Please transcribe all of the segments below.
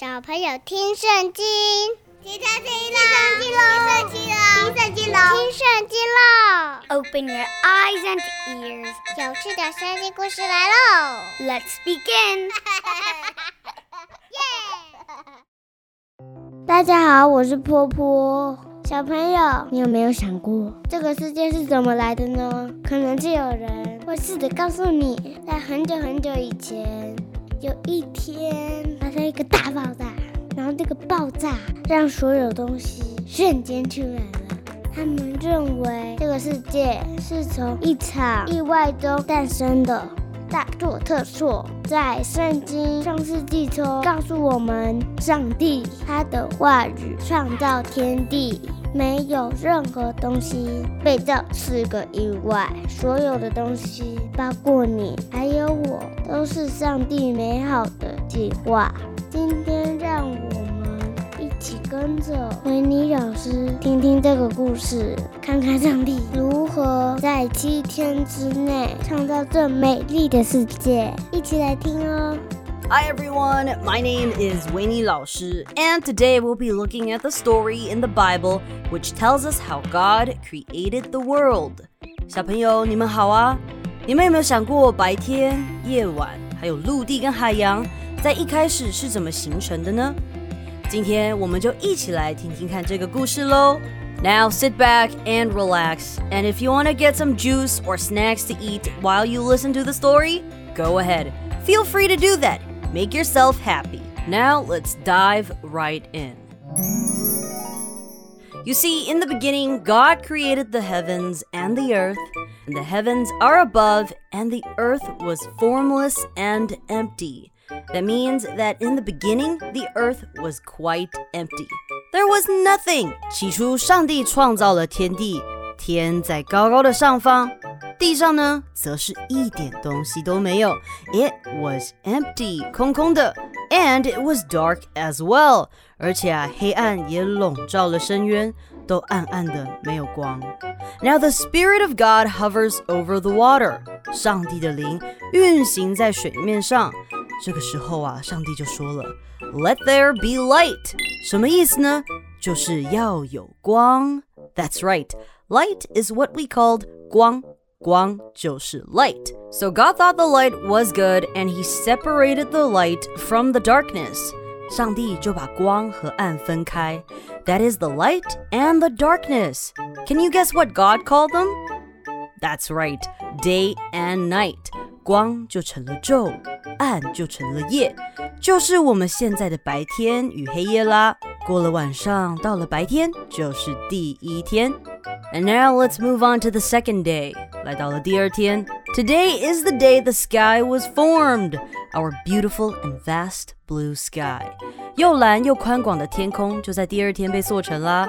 小朋友听圣经，听圣经喽，听圣经喽，听圣经喽，听圣经喽。Open your eyes and ears，有趣的圣经故事来喽！Let's begin。大家好，我是波波。小朋友，你有没有想过这个世界是怎么来的呢？可能是有人会试着告诉你，在很久很久以前。有一天发生一个大爆炸，然后这个爆炸让所有东西瞬间出来了。他们认为这个世界是从一场意外中诞生的。大错特错，在圣经上世纪中告诉我们，上帝他的话语创造天地。没有任何东西被造是个意外，所有的东西，包括你还有我，都是上帝美好的计划。今天让我们一起跟着维尼老师听听这个故事，看看上帝如何在七天之内创造这美丽的世界。一起来听哦。Hi everyone, my name is Winnie Lao Shi, and today we'll be looking at the story in the Bible which tells us how God created the world. 小朋友，你们好啊！你们有没有想过白天、夜晚，还有陆地跟海洋，在一开始是怎么形成的呢？今天我们就一起来听听看这个故事喽。Now sit back and relax, and if you want to get some juice or snacks to eat while you listen to the story, go ahead. Feel free to do that. Make yourself happy. Now let's dive right in. You see, in the beginning, God created the heavens and the earth, and the heavens are above, and the earth was formless and empty. That means that in the beginning, the earth was quite empty. There was nothing. 起初，上帝创造了天地，天在高高的上方，地上呢，则是一点东西都没有。It was empty，空空的，and it was dark as well。而且啊，黑暗也笼罩了深渊，都暗暗的，没有光。Now the Spirit of God hovers over the water，上帝的灵运行在水面上。 这个时候啊，上帝就说了，Let there be light。什么意思呢？就是要有光。That's right。Light is what we called 光光就是 light. So God thought the light was good and he separated the light from the darkness. 上帝就把光和暗分开. That is the light and the darkness. Can you guess what God called them? That's right, day and night. 光就成了昼，暗就成了夜，就是我们现在的白天与黑夜啦。过了晚上，到了白天，就是第一天。And now let's move on to the second day. 来到了第二天. Today is the day the sky was formed. Our beautiful and vast blue sky. 又蓝又宽广的天空就在第二天被塑成啦。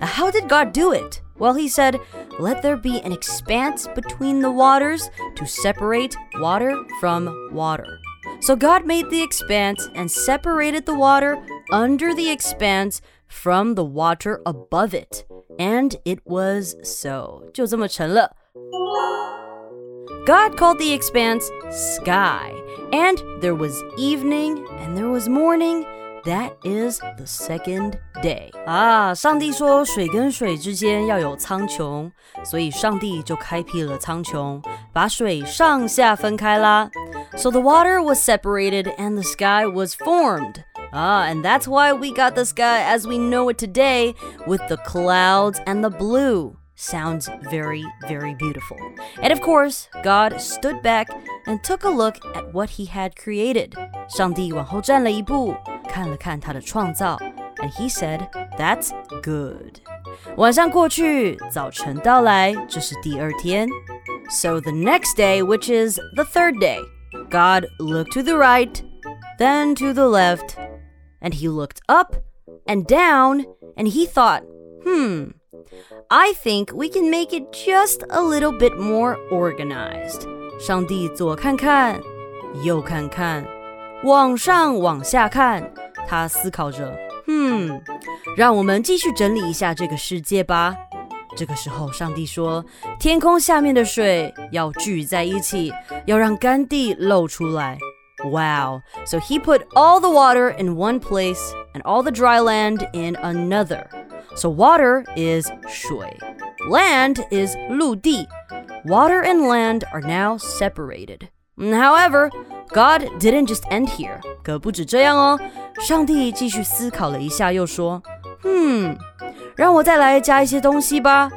How did God do it? Well, he said, Let there be an expanse between the waters to separate water from water. So God made the expanse and separated the water under the expanse from the water above it. And it was so. 就这么成了。God called the expanse sky, and there was evening and there was morning. That is the second day 啊！上帝说水跟水之间要有苍穹，所以上帝就开辟了苍穹，把水上下分开啦。So the water was separated and the sky was formed. Ah, and that's why we got the sky as we know it today with the clouds and the blue. Sounds very, very beautiful. And of course, God stood back and took a look at what he had created. 上帝往后站了一步， 看了看他的创造，and he said, "That's good." 晚上过去，早晨到来，这是第二天。So the next day, which is the third day, God looked to the right, then to the left, and he looked up and down and he thought, hmm, I think we can make it just a little bit more organized. 上帝左看看，右看看， 往上往下看，他思考着，嗯，让我们继续整理一下这个世界吧。这个时候，上帝说：“天空下面的水要聚在一起，要让干地露出来。” Wow. So he put all the water in one place and all the dry land in another. So water is 水. Land is 陆地. Water and land are now separated. However, God didn't just end here. 可不止这样哦，上帝继续思考了一下，又说：“嗯，让我再来加一些东西吧。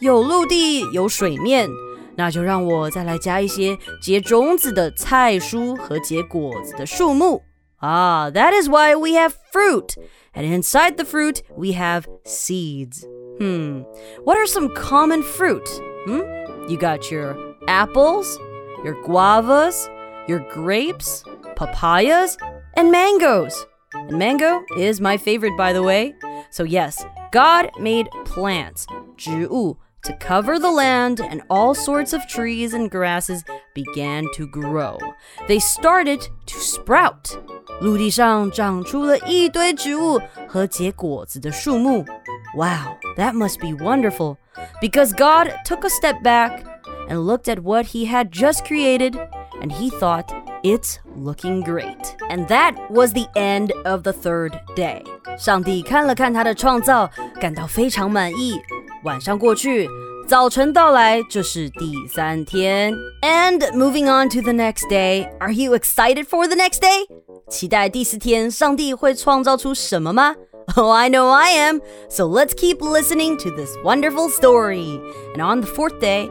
有陆地，有水面，那就让我再来加一些结种子的菜蔬和结果子的树木。Ah, that is why we have fruit, and inside the fruit we have seeds. Hmm, what are some common fruit? Hmm, you got your apples, your guavas, your grapes, papayas, and mangoes. And mango is my favorite, by the way. So, yes, God made plants, 植物, to cover the land, and all sorts of trees and grasses began to grow. They started to sprout. 陆地上长出了一堆植物和结果子的树木。Wow, that must be wonderful. Because God took a step back and looked at what he had just created, and he thought, it's looking great. And that was the end of the third day. 上帝看了看他的创造，感到非常满意。晚上过去，早晨到来，这是第三天。And moving on to the next day, are you excited for the next day? 期待第四天上帝会创造出什么吗？Oh, I know I am. So let's keep listening to this wonderful story. And on the fourth day,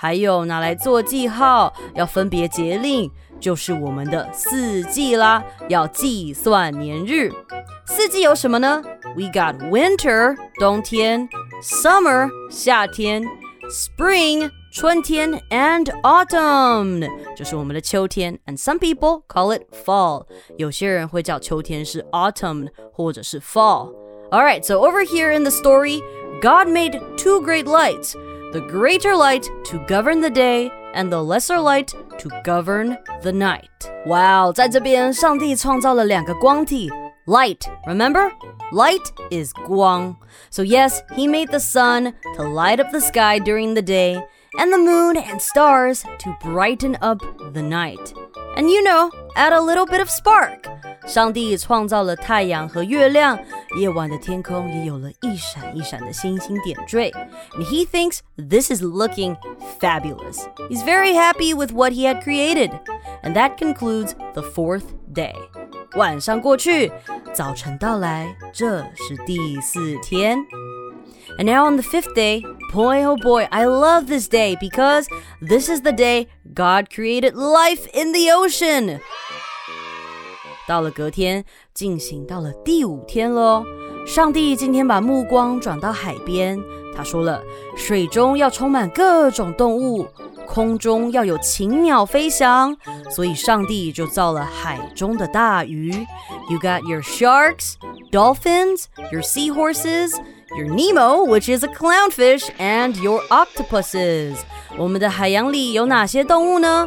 还有拿来做记号，要分别节令，就是我们的四季啦，要计算年日。四季有什么呢？We got winter，冬天。” summer 夏天，spring 春天，and autumn 就是我们的秋天。And some people call it fall。有些人会叫秋天是 autumn 或者是 fall。All right, so over here in the story, God made two great lights. The greater light to govern the day and the lesser light to govern the night. Wow, 在这边上帝创造了两个光体 Light, remember? Light is guang. So, yes, he made the sun to light up the sky during the day, and the moon and stars to brighten up the night. And you know, add a little bit of spark. 上帝创造了太阳和月亮，夜晚的天空也有了一闪一闪的星星点缀。And he thinks this is looking fabulous. He's very happy with what he had created. And that concludes the fourth day. 晚上过去，早晨到来，这是第四天。And now on the fifth day, boy oh boy, I love this day because this is the day God created life in the ocean. 到了隔天，进行到了第五天喽。上帝今天把目光转到海边，他说了，水中要充满各种动物。空中要有禽鸟飞翔，所以上帝就造了海中的大鱼。You got your sharks, dolphins, your seahorses, your Nemo, which is a clownfish, and your octopuses. 我们的海洋里有哪些动物呢？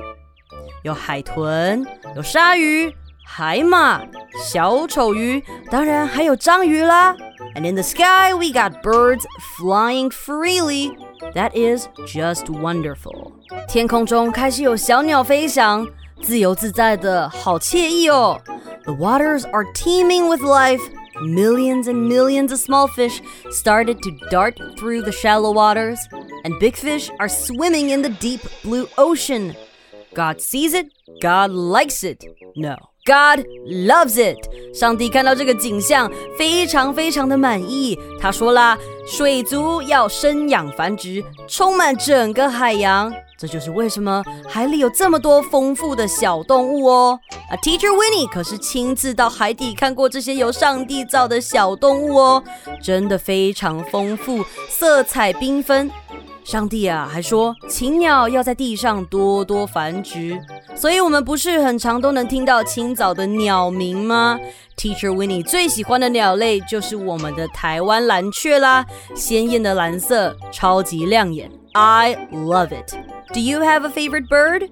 有海豚，有鲨鱼，海马，小丑鱼，当然还有章鱼啦。And in the sky, we got birds flying freely. That is just wonderful. 天空中开始有小鸟飞翔，自由自在的，好惬意哦。The waters are teeming with life. Millions and millions of small fish started to dart through the shallow waters, and big fish are swimming in the deep blue ocean. God sees it, God likes it. No. God loves it。上帝看到这个景象，非常非常的满意。他说啦：“水族要生养繁殖，充满整个海洋。 这就是为什么海里有这么多丰富的小动物哦。”啊，Teacher Winnie 可是亲自到海底看过这些由上帝造的小动物哦，真的非常丰富，色彩缤纷。上帝啊，还说禽鸟要在地上多多繁殖，所以我们不是很常都能听到清早的鸟鸣吗？Teacher Winnie 最喜欢的鸟类就是我们的台湾蓝鹊啦，鲜艳的蓝色超级亮眼，I love it. Do you have a favorite bird?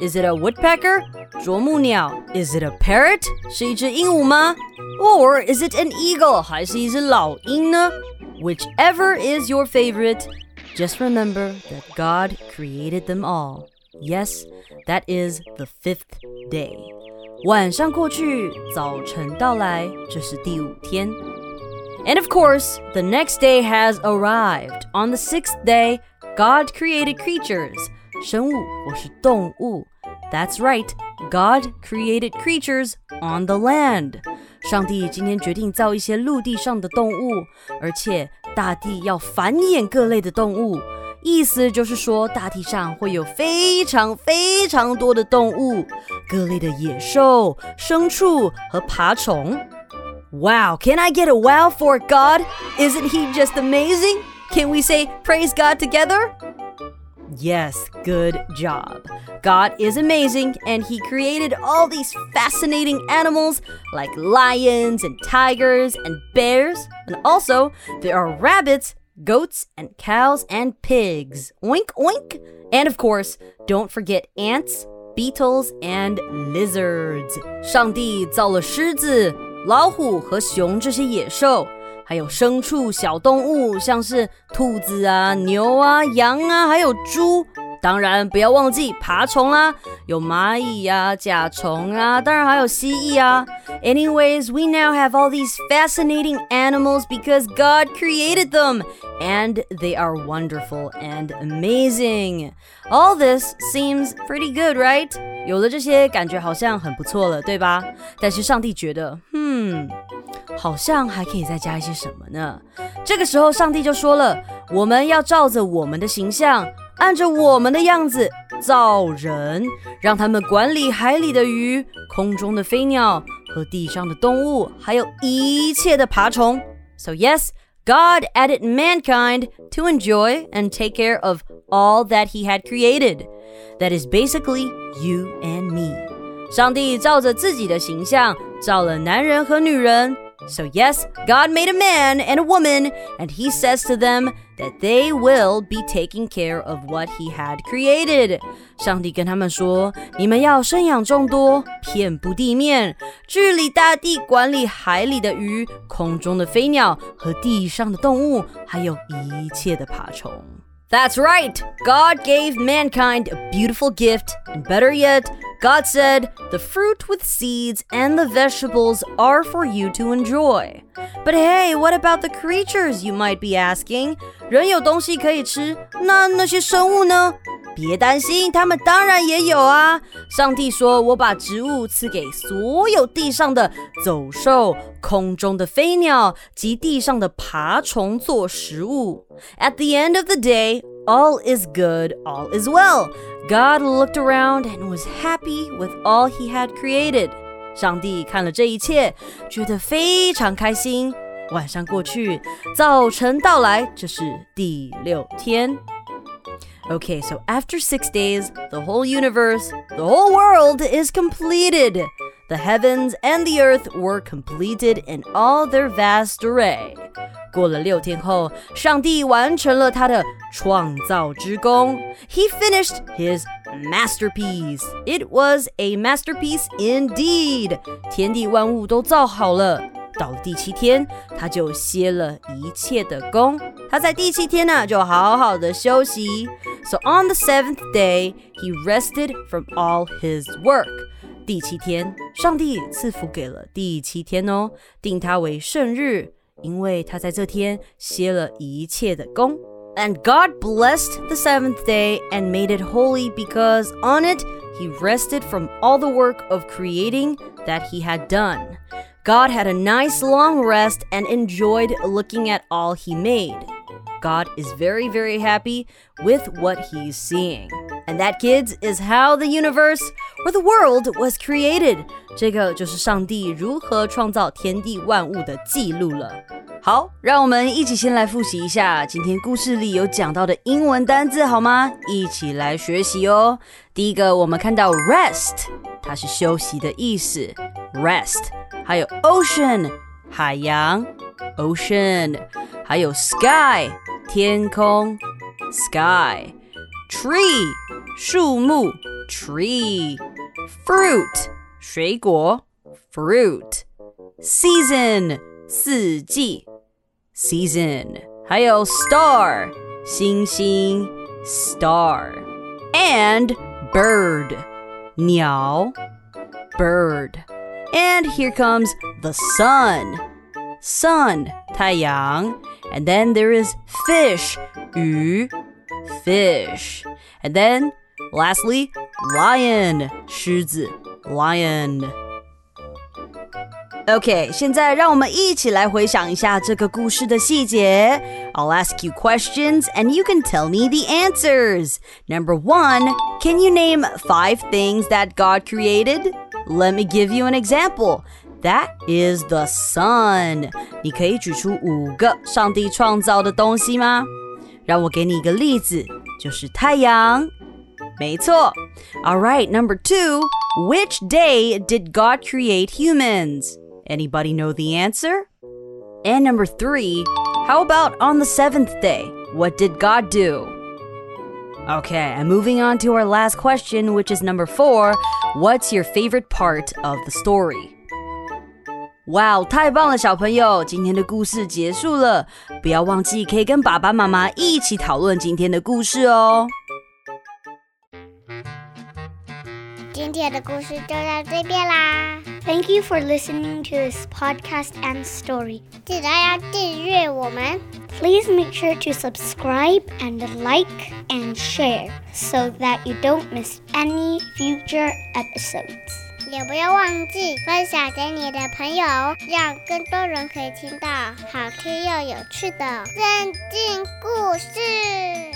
Is it a woodpecker? 啄木鸟？Is it a parrot？是一只鹦鹉吗？Or is it an eagle？还是一只老鹰呢？Whichever is your favorite. just remember that God created them all. Yes, that is the fifth day. 晚上过去，早晨到来，这是第五天。And of course, the next day has arrived. On the sixth day, God created creatures. 生物或是动物 that's right, God created creatures on the land. 上帝今天决定造一些陆地上的动物，而且 大地要繁衍各类的动物。意思就是说，大地上会有非常非常多的动物，各类的野兽、牲畜和爬虫。Wow, can I get a wow for God? Isn't he just amazing? Can we say praise God together? Yes, good job. God is amazing, and He created all these fascinating animals like lions and tigers and bears. And also, there are rabbits, goats, and cows and pigs. Oink, oink. And of course, don't forget ants, beetles, and lizards. 上帝造了狮子、老虎和熊这些野兽。 还有牲畜、小动物，像是兔子啊、牛啊、羊啊，还有猪。当然，不要忘记爬虫啦，有蚂蚁呀、甲虫啊，当然还有蜥蜴啊。Anyways, we now have all these fascinating animals because God created them, and they are wonderful and amazing. All this seems pretty good, right? 有了这些，感觉好像很不错了，对吧？但是上帝觉得，嗯。好像还可以再加一些什么呢？这个时候，上帝就说了：“我们要照着我们的形象，按着我们的样子造人，让他们管理海里的鱼、空中的飞鸟和地上的动物，还有一切的爬虫。” So yes, God added mankind to enjoy and take care of all that He had created. That is basically you and me. 上帝照着自己的形象造了男人和女人。so, yes, God made a man and a woman, and He says to them that they will be taking care of what He had created. 上帝跟他们说：“你们要生养众多，遍布地面，治理大地，管理海里的鱼、空中的飞鸟和地上的动物，还有一切的爬虫。” That's right. God gave mankind a beautiful gift, and better yet, God said, The fruit with seeds and the vegetables are for you to enjoy. But hey, what about the creatures, you might be asking? 人有东西可以吃，那那些生物呢？别担心，他们当然也有啊。上帝说：“我把植物赐给所有地上的走兽、空中的飞鸟及地上的爬虫做食物。” At the end of the day, all is good, all is well. God looked around and was happy with all he had created. 上帝看了这一切，觉得非常开心。晚上过去，早晨到来，这是第六天。Okay, so after six days, the whole universe, the whole world is completed. The heavens and the earth were completed in all their vast array. 过了六天后，上帝完成了他的创造之功。He finished his masterpiece. It was a masterpiece indeed. 天地万物都造好了。到了第七天，他就歇了一切的功。他在第七天呢，就好好的休息。So on the seventh day, he rested from all his work. 第七天，上帝赐福给了第七天哦，定它为圣日。 因为他在这天歇了一切的工。And God blessed the seventh day and made it holy because on it he rested from all the work of creating that he had done. God had a nice long rest and enjoyed looking at all he made. God is very, very happy with what he's seeing. And that, kids, is how the universe or the world was created. 这个就是上帝如何创造天地万物的记录了。 好，让我们一起先来复习一下今天故事里有讲到的英文单字，好吗？一起来学习哦。第一个，我们看到 rest，它是休息的意思，rest。还有 ocean，海洋，ocean。还有 sky，天空，sky。tree， 树木，tree。fruit，水果，fruit。season，四季。season，还有 star 星星 star，and bird 鸟 bird。And here comes the sun sun 太阳 and then there is fish 鱼 fish and then lastly lion 狮子 lion OK，现在让我们一起来回想一下这个故事的细节。I'll ask you questions and you can tell me the answers. Number one, can you name five things that God created? Let me give you an example. That is the sun. 你可以举出五个上帝创造的东西吗？让我给你一个例子，就是太阳。 没错。All right, number two. Which day did God create humans? Anybody know the answer? And number three, how about on the seventh day? What did God do? Okay, and moving on to our last question, which is number four. What's your favorite part of the story? 哇哦，太棒了，小朋友！今天的故事结束了，不要忘记可以跟爸爸妈妈一起讨论今天的故事哦。 今天的故事就到这边啦。Thank you for listening to this podcast and story. 记得要订阅我们。Please make sure to subscribe and like and share so that you don't miss any future episodes. 也不要忘记分享给你的朋友，让更多人可以听到好听又有趣的圣经故事。